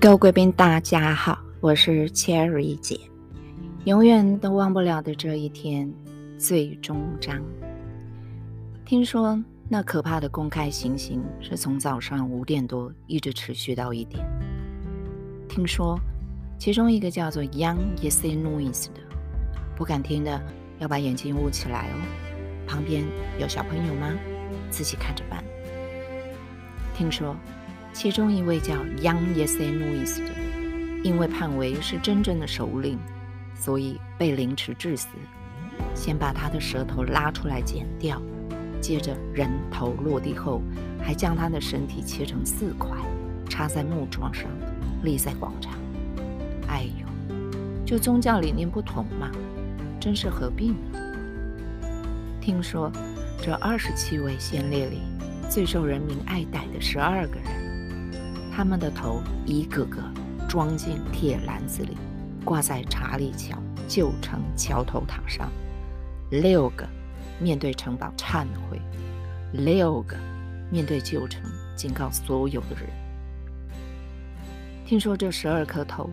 各位贵宾，大家好，我是 Cherry 姐。永远都忘不了的这一天，最终章。听说那可怕的公开行刑是从早上五点多一直持续到一点。听说其中一个叫做 Young Yesay Noise 的，不敢听的要把眼睛捂起来哦。旁边有小朋友吗？自己看着办。听说。其中一位叫 Young Yesay Noise 的，因为判为是真正的首领，所以被凌迟致死。先把他的舌头拉出来剪掉，接着人头落地后，还将他的身体切成四块，插在木桩上，立在广场。哎呦，就宗教理念不同嘛，真是何必呢？听说这二十七位先烈里，最受人民爱戴的十二个人。他们的头一个个装进铁篮子里，挂在查理桥旧城桥头塔上。六个面对城堡忏悔，六个面对旧城警告所有的人。听说这十二颗头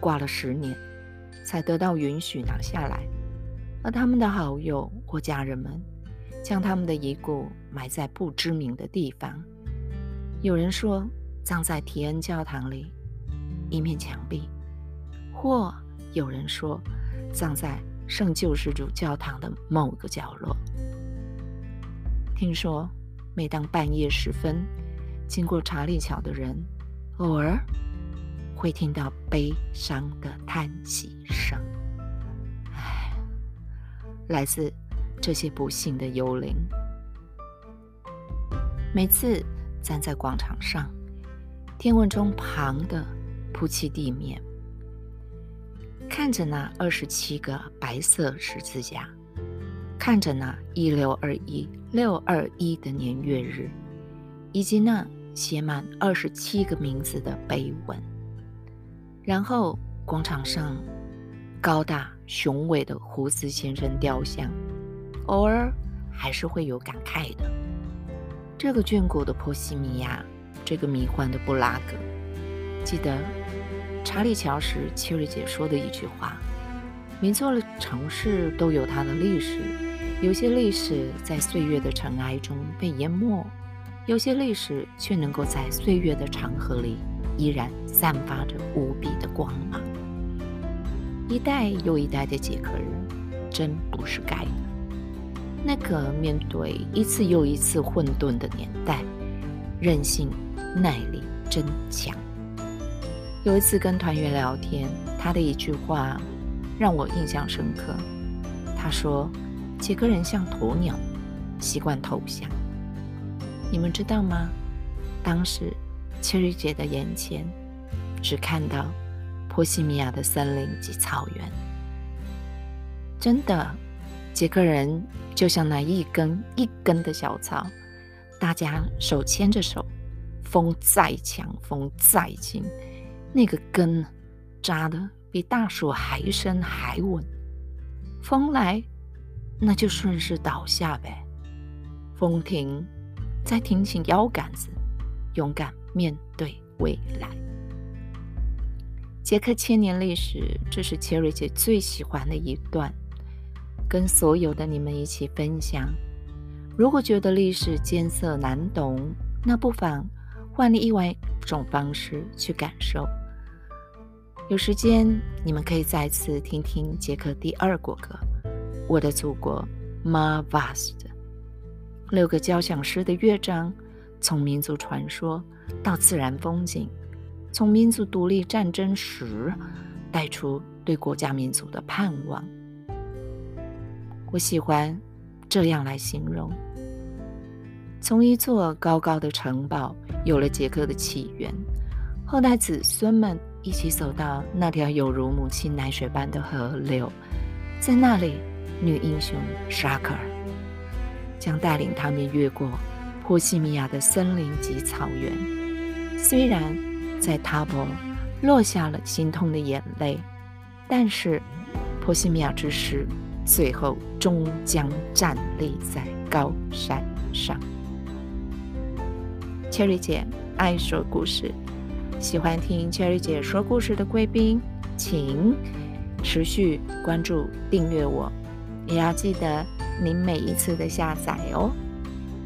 挂了十年，才得到允许拿下来。而他们的好友或家人们将他们的遗骨埋在不知名的地方。有人说。葬在提恩教堂里一面墙壁，或有人说葬在圣救世主教堂的某个角落。听说，每当半夜时分，经过查理桥的人，偶尔会听到悲伤的叹息声。唉，来自这些不幸的幽灵。每次站在广场上。天文钟旁的铺砌地面，看着那二十七个白色十字架，看着那一六二一六二一的年月日，以及那写满二十七个名字的碑文，然后广场上高大雄伟的胡子先生雕像，偶尔还是会有感慨的。这个眷顾的波西米亚。这个迷幻的布拉格，记得查理乔时切瑞姐说的一句话：“每座城市都有它的历史，有些历史在岁月的尘埃中被淹没，有些历史却能够在岁月的长河里依然散发着无比的光芒。”一代又一代的捷克人，真不是盖的。那个面对一次又一次混沌的年代，任性。耐力真强。有一次跟团员聊天，他的一句话让我印象深刻。他说：“杰克人像鸵鸟，习惯投降。”你们知道吗？当时切瑞姐的眼前只看到波西米亚的森林及草原。真的，杰克人就像那一根一根的小草，大家手牵着手。风再强，风再劲，那个根扎的比大树还深还稳。风来，那就顺势倒下呗。风停，再挺起腰杆子，勇敢面对未来。捷克千年历史，这是切瑞姐最喜欢的一段，跟所有的你们一起分享。如果觉得历史艰涩难懂，那不妨。换另外一种方式去感受。有时间，你们可以再次听听杰克第二国歌《我的祖国》，Ma Vast。六个交响诗的乐章，从民族传说到自然风景，从民族独立战争时带出对国家民族的盼望。我喜欢这样来形容。从一座高高的城堡有了杰克的起源，后代子孙们一起走到那条有如母亲奶水般的河流，在那里，女英雄沙克尔将带领他们越过波西米亚的森林及草原。虽然在塔博落下了心痛的眼泪，但是波西米亚之诗最后终将站立在高山上。Cherry 姐爱说故事，喜欢听 Cherry 姐说故事的贵宾，请持续关注、订阅我，也要记得您每一次的下载哦。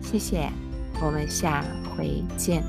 谢谢，我们下回见。